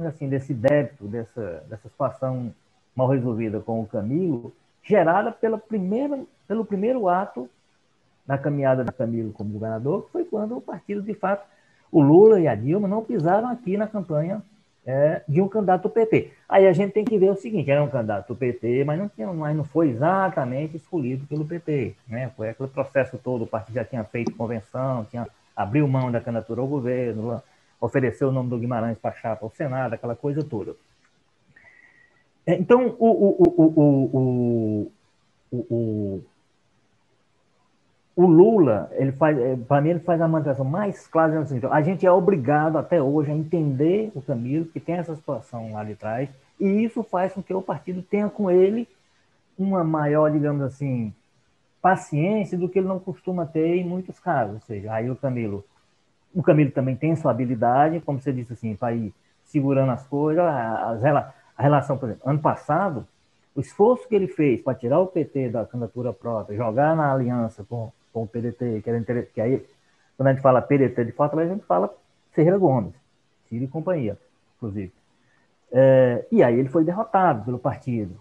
assim, desse débito, dessa, dessa situação mal resolvida com o Camilo, gerada pela primeira, pelo primeiro ato na caminhada do Camilo como governador, que foi quando o partido, de fato, o Lula e a Dilma não pisaram aqui na campanha é, de um candidato do PT. Aí a gente tem que ver o seguinte: era um candidato do PT, mas não, tinha, mas não foi exatamente escolhido pelo PT. Né? Foi aquele processo todo, o partido já tinha feito convenção, tinha abriu mão da candidatura ao governo, ofereceu o nome do Guimarães para chapa ao Senado, aquela coisa toda. É, então, o, o, o, o o Lula, ele faz, é, para mim, ele faz a manifestação mais clara. Assim, a gente é obrigado até hoje a entender o Camilo, que tem essa situação lá de trás, e isso faz com que o partido tenha com ele uma maior, digamos assim, paciência do que ele não costuma ter em muitos casos. Ou seja, aí o Camilo, o Camilo também tem sua habilidade, como você disse assim, para ir segurando as coisas, a, a relação, por exemplo, ano passado, o esforço que ele fez para tirar o PT da candidatura própria, jogar na aliança com com o PDT, que, era que aí, quando a gente fala PDT de Fortaleza, a gente fala Ferreira Gomes, Ciro e companhia, inclusive. É, e aí ele foi derrotado pelo partido.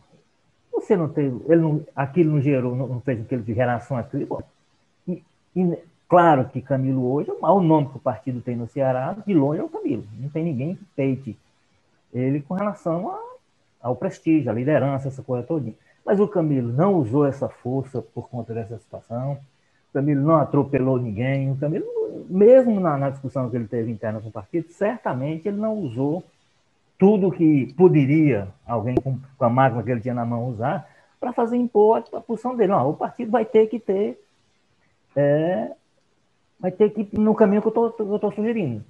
Você não teve, ele não, aquilo não gerou, não, fez aquele de geração aquilo. E, e, claro que Camilo hoje é o maior nome que o partido tem no Ceará, de longe é o Camilo. Não tem ninguém que peite ele com relação a, ao prestígio, à liderança, essa coisa toda. Mas o Camilo não usou essa força por conta dessa situação. Camilo não atropelou ninguém. O Camilo, mesmo na, na discussão que ele teve interna com o partido, certamente ele não usou tudo que poderia alguém com, com a máquina que ele tinha na mão usar para fazer impor a, a posição dele. Não, o partido vai ter que ter. É, vai ter que ir no caminho que eu estou sugerindo.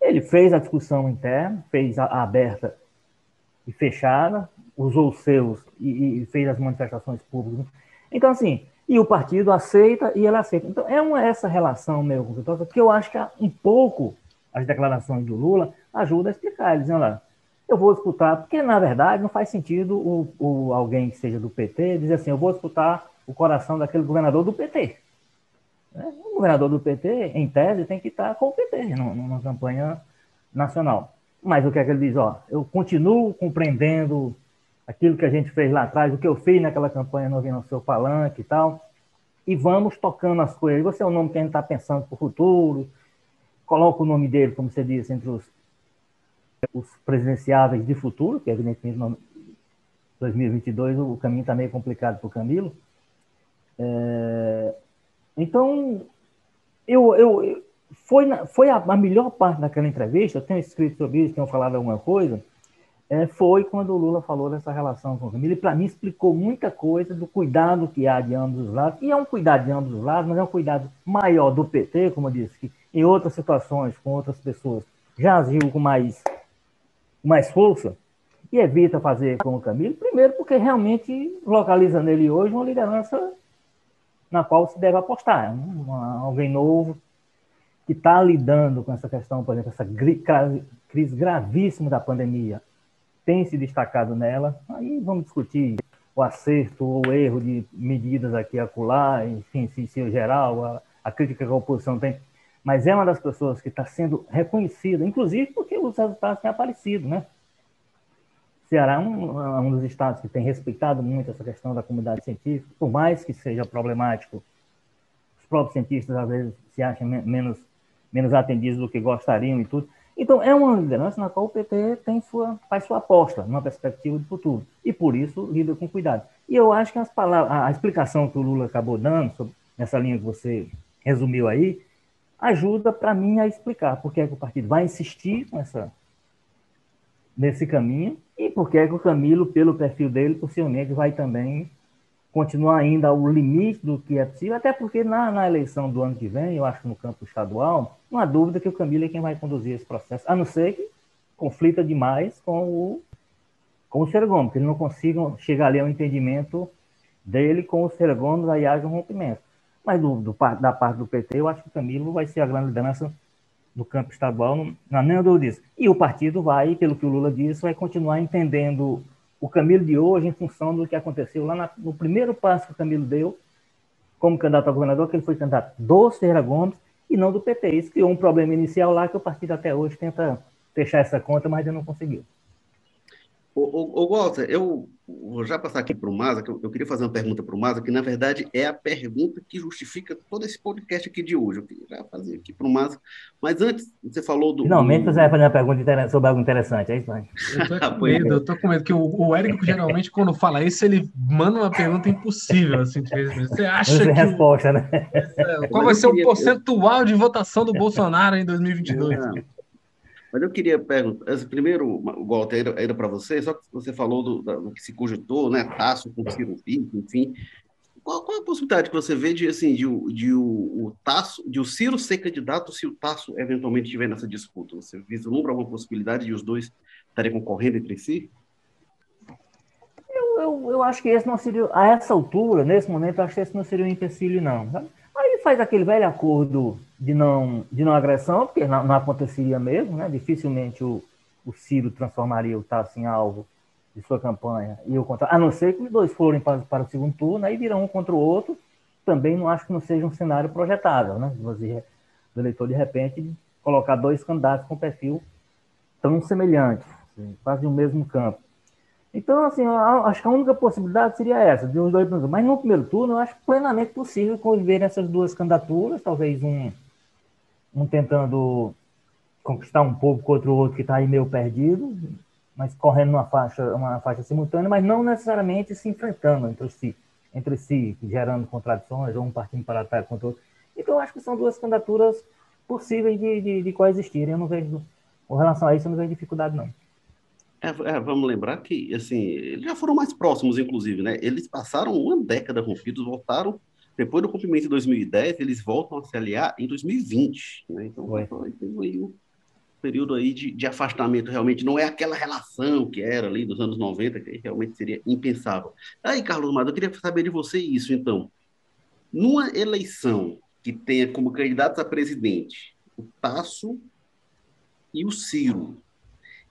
Ele fez a discussão interna, fez a, a aberta e fechada, usou os seus e, e, fez as manifestações públicas. Então, assim, e o partido aceita e ele aceita. Então, é uma, essa relação meio conflituosa que eu acho que um pouco as declarações do Lula ajudam a explicar. Ele dizendo lá, eu vou disputar, porque na verdade não faz sentido o, o, alguém que seja do PT dizer assim, eu vou disputar o coração daquele governador do PT. Né? O governador do PT, em tese, tem que estar com o PT numa campanha nacional. Mas o que é que ele diz? Ó, eu continuo compreendendo aquilo que a gente fez lá atrás, o que eu fiz naquela campanha no no seu palanque e tal, e vamos tocando as coisas. Você é o nome que a gente está pensando para o futuro, coloca o nome dele, como você disse, entre os, os presidenciáveis de futuro, que evidentemente em 2022 o caminho está meio complicado para o Camilo. É, então, eu, eu, foi, foi a, a melhor parte daquela entrevista, eu tenho escrito sobre isso, tenho falado alguma coisa, é, foi quando o Lula falou dessa relação com a família. E para mim explicou muita coisa do cuidado que há de ambos os lados. E é um cuidado de ambos os lados, mas é um cuidado maior do PT, como eu disse, que em outras situações, com outras pessoas, já agiu com mais, mais força e evita fazer com o Camilo. Primeiro, porque realmente localiza nele hoje uma liderança na qual se deve apostar. Uma, alguém novo que está lidando com essa questão, por exemplo, essa crise gravíssima da pandemia tem se destacado nela. Aí vamos discutir o acerto ou o erro de medidas aqui e acolá, enfim, se, se o geral, a, a crítica que a oposição tem. Mas é uma das pessoas que está sendo reconhecida, inclusive porque os resultados têm aparecido, né? Ceará é um, é um dos estados que tem respeitado muito essa questão da comunidade científica, por mais que seja problemático, os próprios cientistas às vezes se acham menos, menos atendidos do que gostariam e tudo, então, é uma liderança na qual o PT tem sua, faz sua aposta numa perspectiva de futuro. E, por isso, lida com cuidado. E eu acho que as palavras, a explicação que o Lula acabou dando, sobre, nessa linha que você resumiu aí, ajuda para mim a explicar por que, é que o partido vai insistir nessa, nesse caminho e por que, é que o Camilo, pelo perfil dele, possivelmente vai também continuar ainda ao limite do que é possível, até porque na, na, eleição do ano que vem, eu acho que no campo estadual, não há dúvida que o Camilo é quem vai conduzir esse processo, a não ser que conflita demais com o, com o Ciro que ele não consiga chegar ali ao entendimento dele com o Ciro Gomes, aí haja um rompimento. Mas do, do, da parte do PT, eu acho que o Camilo vai ser a grande liderança do campo estadual, não, há nem dúvida disso. E o partido vai, pelo que o Lula disse, vai continuar entendendo o Camilo de hoje em função do que aconteceu lá na, no primeiro passo que o Camilo deu como candidato a governador, que ele foi candidato do Serra Gomes e não do PT. Isso criou um problema inicial lá que o partido até hoje tenta fechar essa conta, mas ainda não conseguiu. Ô, Walter, eu vou já passar aqui para o Maza, que eu, eu, queria fazer uma pergunta para o Maza, que na verdade é a pergunta que justifica todo esse podcast aqui de hoje. Eu queria já fazer aqui para o Maza. Mas antes, você falou do. Finalmente você vai fazer uma pergunta sobre algo interessante, é isso, aí. Eu tô com medo, eu tô com medo, que o, o Érico geralmente, quando fala isso, ele manda uma pergunta impossível, assim, de vez Você acha que. resposta, né? Qual vai ser o percentual de votação do Bolsonaro em 2022? Não. Mas eu queria perguntar, primeiro, Walter, era, era para você, só que você falou do, do que se cogitou, né, Tasso com Ciro Pinto, enfim. Qual, qual, a possibilidade que você vê de, assim, de, de, o, o Tasso, de o Ciro ser candidato se o Tasso eventualmente estiver nessa disputa? Você vislumbra alguma possibilidade de os dois estarem concorrendo entre si? Eu, eu, eu, acho que esse não seria, a essa altura, nesse momento, eu acho que esse não seria um empecilho, não. Aí faz aquele velho acordo de não, de não agressão, porque não, não aconteceria mesmo, né? Dificilmente o, o Ciro transformaria o Tasso em alvo de sua campanha e o contra, a não ser que os dois forem para, para o segundo turno, aí virão um contra o outro. Também não acho que não seja um cenário projetável, né? Você, o eleitor, de repente, colocar dois candidatos com perfil tão semelhante, assim, quase no mesmo campo. Então, assim, acho que a única possibilidade seria essa, de os dois Mas no primeiro turno, eu acho plenamente possível conviver essas duas candidaturas, talvez um um tentando conquistar um pouco contra o outro que está aí meio perdido, mas correndo uma faixa, uma faixa simultânea, mas não necessariamente se enfrentando entre si, entre si, gerando contradições, ou um partindo para ataque contra o outro. Então, acho que são duas candidaturas possíveis de, de, de coexistirem. Eu não vejo, com relação a isso, eu não vejo dificuldade, não. É, é, vamos lembrar que, assim, eles já foram mais próximos, inclusive, né? Eles passaram uma década rompidos, voltaram depois do cumprimento de 2010, eles voltam a se aliar em 2020. Né? Então, Ué. tem aí um período aí de, de, afastamento, realmente. Não é aquela relação que era ali dos anos 90, que realmente seria impensável. Aí, Carlos Mado, eu queria saber de você isso, então. Numa eleição que tenha como candidatos a presidente o Tasso e o Ciro,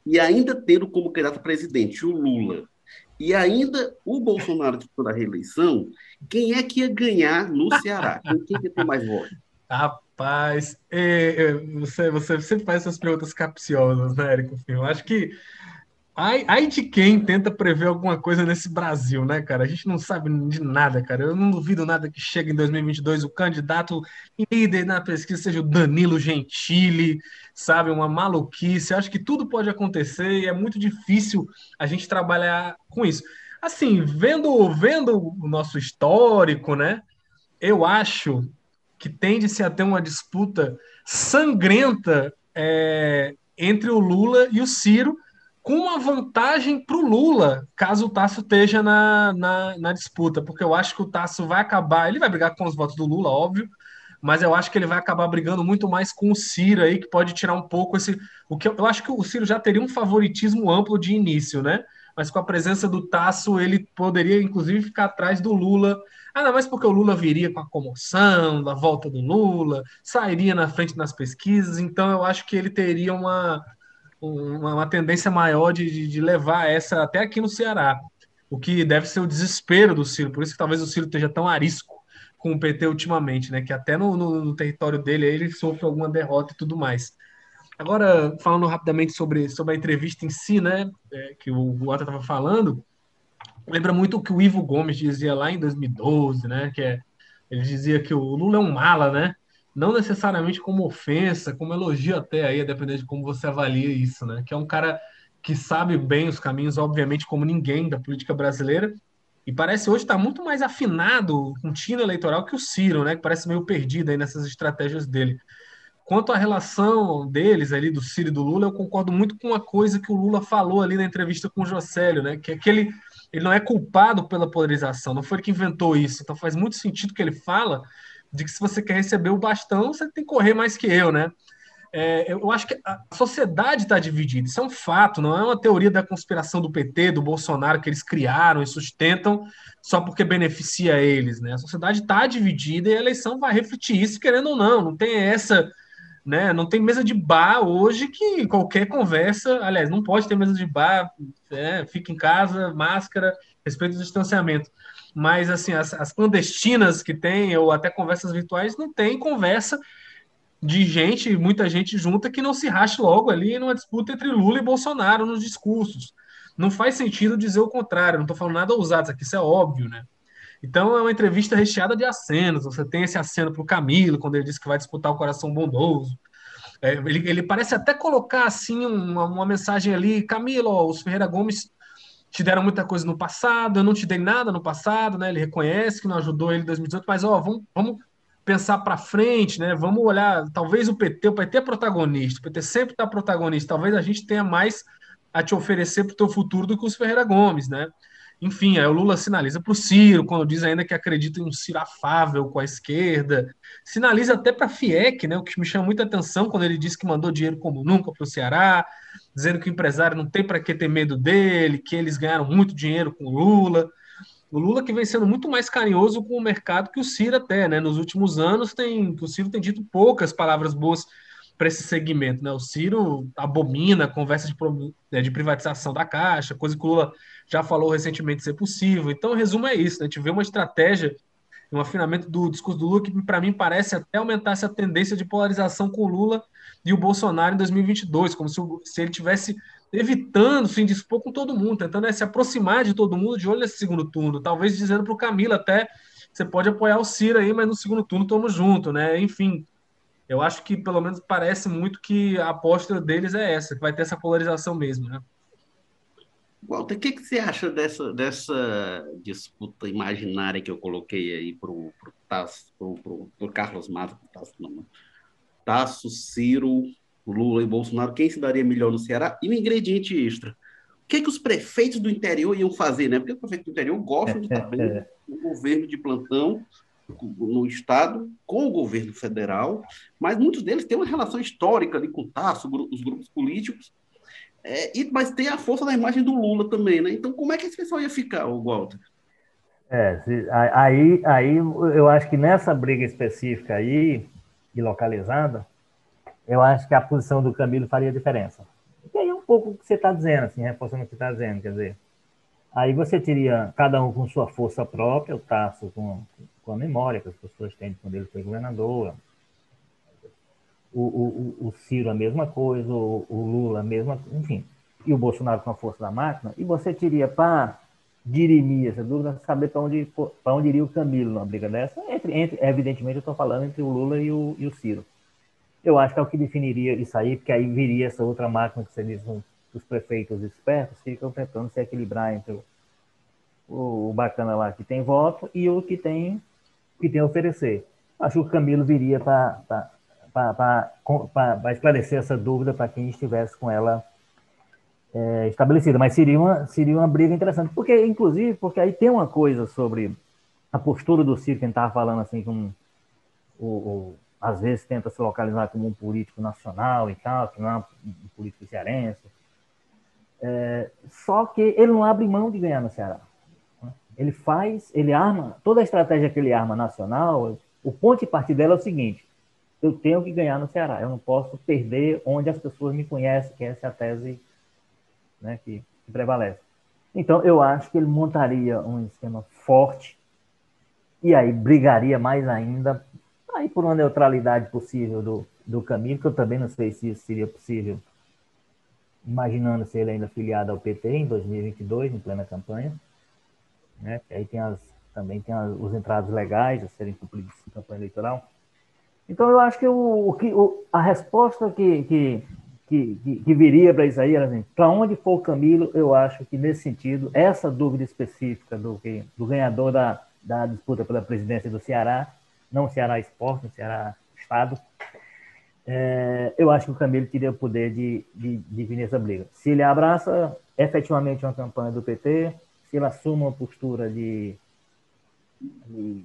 e ainda tendo como candidato a presidente o Lula, e ainda o Bolsonaro disputando a reeleição, quem é que ia ganhar no Ceará? Quem, quem ia ter mais votos? Rapaz, é, é, você, você sempre faz essas perguntas capciosas, né, Érico? Eu acho que Ai, ai de quem tenta prever alguma coisa nesse Brasil, né, cara? A gente não sabe de nada, cara. Eu não duvido nada que chegue em 2022 o candidato líder na pesquisa seja o Danilo Gentili, sabe? Uma maluquice. Eu acho que tudo pode acontecer e é muito difícil a gente trabalhar com isso. Assim, vendo, vendo o nosso histórico, né? Eu acho que tende-se a ter uma disputa sangrenta é, entre o Lula e o Ciro com uma vantagem para o Lula, caso o Tasso esteja na, na, na, disputa, porque eu acho que o Tasso vai acabar, ele vai brigar com os votos do Lula, óbvio, mas eu acho que ele vai acabar brigando muito mais com o Ciro aí, que pode tirar um pouco esse. O que eu, eu acho que o Ciro já teria um favoritismo amplo de início, né? Mas com a presença do Tasso, ele poderia, inclusive, ficar atrás do Lula. Ah, não, mas porque o Lula viria com a comoção da volta do Lula, sairia na frente nas pesquisas, então eu acho que ele teria uma, uma, uma tendência maior de, de, levar essa até aqui no Ceará, o que deve ser o desespero do Ciro, por isso que talvez o Ciro esteja tão arisco com o PT ultimamente, né? Que até no, no, no território dele ele sofre alguma derrota e tudo mais. Agora, falando rapidamente sobre, sobre a entrevista em si, né? É, que o Walter estava falando, lembra muito o que o Ivo Gomes dizia lá em 2012, né? Que é, ele dizia que o Lula é um mala, né? Não necessariamente como ofensa, como elogio até aí, a depender de como você avalia isso, né? Que é um cara que sabe bem os caminhos, obviamente, como ninguém da política brasileira, e parece hoje estar tá muito mais afinado com o tino eleitoral que o Ciro, né? Que parece meio perdido aí nessas estratégias dele. Quanto à relação deles ali, do Ciro e do Lula, eu concordo muito com uma coisa que o Lula falou ali na entrevista com o Jocélio, né? Que aquele ele não é culpado pela polarização, não foi ele que inventou isso. Então faz muito sentido que ele fala de que se você quer receber o bastão, você tem que correr mais que eu, né? É, eu acho que a sociedade está dividida, isso é um fato, não é uma teoria da conspiração do PT, do Bolsonaro, que eles criaram e sustentam só porque beneficia eles, né? A sociedade está dividida e a eleição vai refletir isso, querendo ou não, não tem essa, né? Não tem mesa de bar hoje que qualquer conversa, aliás, não pode ter mesa de bar, é, fica em casa, máscara, respeito ao distanciamento mas assim, as, as clandestinas que tem, ou até conversas virtuais, não tem conversa de gente, muita gente junta, que não se rache logo ali numa disputa entre Lula e Bolsonaro nos discursos. Não faz sentido dizer o contrário, não estou falando nada ousado, isso aqui isso é óbvio, né? Então é uma entrevista recheada de acenos. Você tem esse aceno para o Camilo, quando ele disse que vai disputar o coração bondoso. É, ele, ele, parece até colocar assim uma, uma mensagem ali, Camilo, ó, os Ferreira Gomes te deram muita coisa no passado, eu não te dei nada no passado, né? Ele reconhece que não ajudou ele em 2018, mas ó, vamos, vamos pensar para frente, né? Vamos olhar, talvez o PT, o PT é protagonista, o PT sempre está protagonista, talvez a gente tenha mais a te oferecer para o teu futuro do que os Ferreira Gomes, né? Enfim, aí o Lula sinaliza para o Ciro, quando diz ainda que acredita em um Ciro afável com a esquerda. Sinaliza até para a FIEC, né, o que me chama muita atenção quando ele disse que mandou dinheiro como nunca para o Ceará, dizendo que o empresário não tem para que ter medo dele, que eles ganharam muito dinheiro com o Lula. O Lula que vem sendo muito mais carinhoso com o mercado que o Ciro até, né? Nos últimos anos tem, o Ciro tem dito poucas palavras boas para esse segmento, né? O Ciro abomina conversa de, né, de privatização da Caixa, coisa que o Lula já falou recentemente ser possível. Então, o resumo é isso: né? a gente vê uma estratégia, um afinamento do discurso do Lula que, para mim, parece até aumentar essa tendência de polarização com o Lula e o Bolsonaro em 2022, como se, se ele tivesse evitando se indispor com todo mundo, tentando né, se aproximar de todo mundo de olho nesse segundo turno, talvez dizendo para o Camilo até você pode apoiar o Ciro aí, mas no segundo turno estamos juntos, né? Enfim, eu acho que pelo menos parece muito que a aposta deles é essa, que vai ter essa polarização mesmo, né? Walter, o que, que você acha dessa, dessa disputa imaginária que eu coloquei aí para o Carlos Mato, Tasso, não, Tasso, Ciro, Lula e Bolsonaro, quem se daria melhor no Ceará? E um ingrediente extra. O que, que os prefeitos do interior iam fazer, né? Porque os prefeitos do interior gostam de estar bem no governo de plantão, no Estado, com o governo federal, mas muitos deles têm uma relação histórica ali com o Tasso, os grupos políticos, é, e, mas tem a força da imagem do Lula também, né? Então, como é que esse pessoal ia ficar, Walter? É, aí, aí eu acho que nessa briga específica aí, e localizada, eu acho que a posição do Camilo faria diferença. E aí é um pouco o que você está dizendo, assim, reforçando o que você está dizendo, quer dizer, aí você teria cada um com sua força própria, o Tasso com, com a memória que as pessoas têm de quando ele foi governador, o, o, o Ciro a mesma coisa, o, o Lula a mesma, enfim, e o Bolsonaro com a força da máquina, e você teria para dirimir essa dúvida, saber para onde, onde iria o Camilo numa briga dessa. Entre, entre, evidentemente, eu estou falando entre o Lula e o, e o Ciro. Eu acho que é o que definiria isso aí, porque aí viria essa outra máquina que você diz, os prefeitos espertos ficam tentando se equilibrar entre o, o, o, bacana lá que tem voto e o que tem, que tem a oferecer. Acho que o Camilo viria para esclarecer essa dúvida para quem estivesse com ela é, estabelecida, mas seria uma, seria uma briga interessante, porque, inclusive, porque aí tem uma coisa sobre a postura do Ciro, que a gente estava falando assim, com o, o, às vezes tenta se localizar como um político nacional e tal, que não é um político cearense, é, só que ele não abre mão de ganhar no Ceará. Ele faz, ele arma, toda a estratégia que ele arma nacional, o ponto de partida dela é o seguinte, eu tenho que ganhar no Ceará, eu não posso perder onde as pessoas me conhecem, que essa é a tese né, que, que prevalece. Então, eu acho que ele montaria um esquema forte e aí brigaria mais ainda aí por uma neutralidade possível do, do caminho, que eu também não sei se isso seria possível, imaginando se ele ainda filiado ao PT em 2022, em plena campanha. Né? Aí tem as, também tem as, os entrados legais a serem cumpridos em campanha eleitoral. Então, eu acho que o, o, o a resposta que, que, que, que, que viria para isso aí era assim, para onde for o Camilo, eu acho que nesse sentido, essa dúvida específica do, do ganhador da, da disputa pela presidência do Ceará, não Ceará Esporte, Ceará Estado, é, eu acho que o Camilo teria o poder de, de, de vir nessa briga. Se ele abraça efetivamente uma campanha do PT, se ele assume uma postura de, de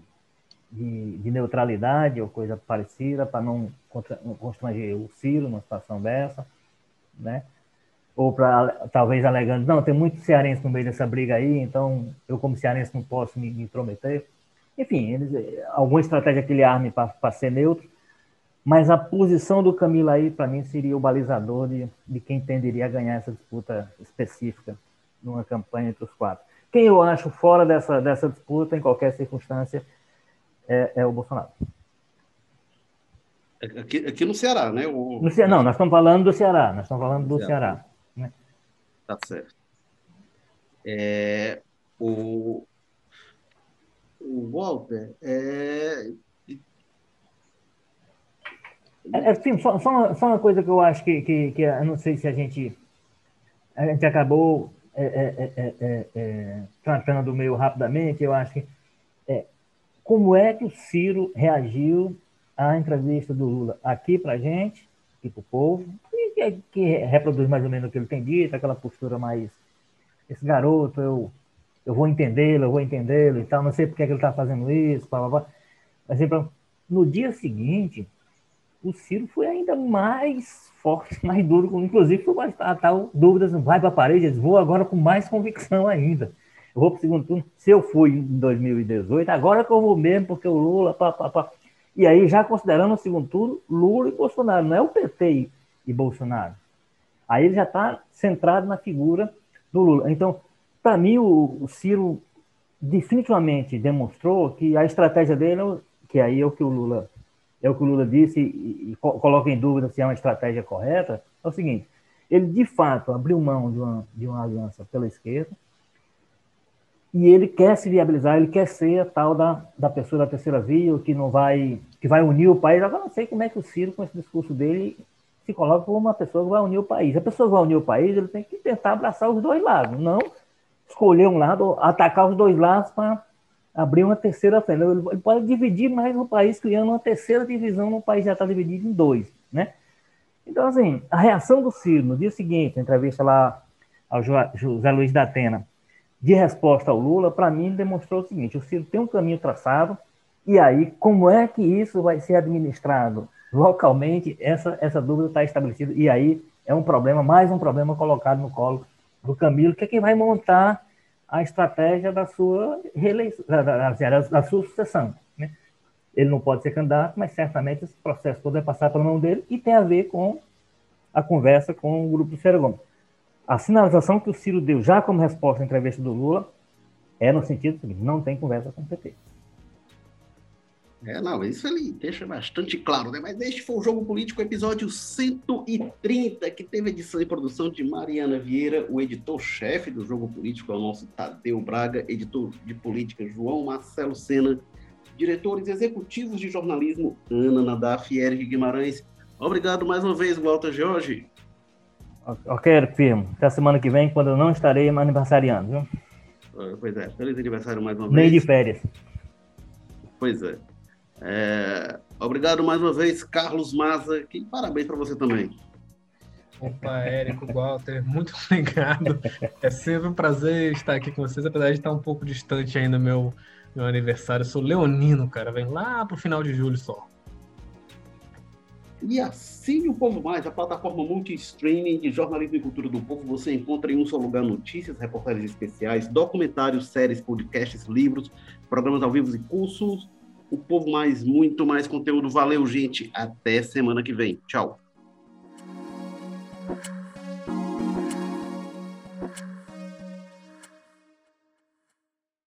de, de, neutralidade ou coisa parecida, para não constranger o Ciro numa situação dessa, né? Ou para, talvez, alegando, não, tem muito cearense no meio dessa briga aí, então eu, como cearense, não posso me, me intrometer. Enfim, eles, alguma estratégia que ele arme para ser neutro, mas a posição do Camilo aí, para mim, seria o balizador de, de quem tenderia a ganhar essa disputa específica numa campanha entre os quatro. Quem eu acho fora dessa, dessa disputa, em qualquer circunstância, é, é o Bolsonaro. Aqui, aqui no Ceará, né? O... No Ceará, não, nós estamos falando do Ceará. Nós estamos falando do Ceará. Ceará né? Tá certo. É, o, o Walter, é... É, sim, só, só, uma, só uma coisa que eu acho que, que, que não sei se a gente a gente acabou é, é, é, é, é tratando meio rapidamente, eu acho que como é que o Ciro reagiu à entrevista do Lula aqui para a gente, aqui para o povo, e que, que, reproduz mais ou menos o que ele tem dito, aquela postura mais. Esse garoto, eu, eu vou entendê-lo, eu vou entendê-lo e tal, não sei porque é que ele está fazendo isso, blá, blá, blá. Mas, no dia seguinte, o Ciro foi ainda mais forte, mais duro, inclusive foi mais tal dúvidas, vai para a parede, eles vou agora com mais convicção ainda eu vou para o segundo turno. Se eu fui em 2018, agora que eu vou mesmo, porque o Lula. Pá, pá, pá. E aí, já considerando o segundo turno, Lula e Bolsonaro, não é o PT e Bolsonaro. Aí ele já está centrado na figura do Lula. Então, para mim, o, o, Ciro definitivamente demonstrou que a estratégia dele, que aí é o que o Lula é o que o Lula disse e, e coloca em dúvida se é uma estratégia correta, é o seguinte: ele de fato abriu mão de uma, de uma aliança pela esquerda, e ele quer se viabilizar, ele quer ser a tal da, da pessoa da terceira via, que não vai, que vai unir o país. Agora não sei como é que o Ciro, com esse discurso dele, se coloca como uma pessoa que vai unir o país. A pessoa que vai unir o país, ele tem que tentar abraçar os dois lados, não escolher um lado, atacar os dois lados para abrir uma terceira frente. Ele pode dividir mais o país, criando uma terceira divisão no país já está dividido em dois, né? Então, assim, a reação do Ciro no dia seguinte, entrevista lá ao José Luiz da Atena, de resposta ao Lula, para mim, demonstrou o seguinte: o Ciro tem um caminho traçado, e aí, como é que isso vai ser administrado localmente? Essa, essa dúvida está estabelecida, e aí é um problema, mais um problema colocado no colo do Camilo, que é quem vai montar a estratégia da sua reeleição, da, da, da sua sucessão. Né? Ele não pode ser candidato, mas certamente esse processo todo vai passar pela mão dele e tem a ver com a conversa com o grupo do Ciro Gomes. A sinalização que o Ciro deu já como resposta à entrevista do Lula é no sentido seguinte, não tem conversa com o PT. É, não, isso ele deixa bastante claro, né? Mas este foi o Jogo Político, episódio 130, que teve edição e produção de Mariana Vieira, o editor-chefe do Jogo Político é o nosso Tadeu Braga, editor de política João Marcelo Sena, diretores executivos de jornalismo Ana Nadaf e Eric Guimarães. Obrigado mais uma vez, Walter Jorge. Ok, Firmo. Até semana que vem, quando eu não estarei aniversariando, viu? Ah, pois é, feliz aniversário mais uma vez. Nem de férias. Pois é. É, obrigado mais uma vez, Carlos Maza. Que parabéns para você também. Opa, Érico, Walter, muito obrigado. É sempre um prazer estar aqui com vocês, apesar de estar um pouco distante ainda meu meu aniversário. Eu sou leonino, cara, vem lá pro final de julho só. E assine o Povo Mais, a plataforma multi-streaming de jornalismo e cultura do povo. Você encontra em um só lugar notícias, reportagens especiais, documentários, séries, podcasts, livros, programas ao vivo e cursos o povo mais, muito mais conteúdo. Valeu, gente. Até semana que vem. Tchau.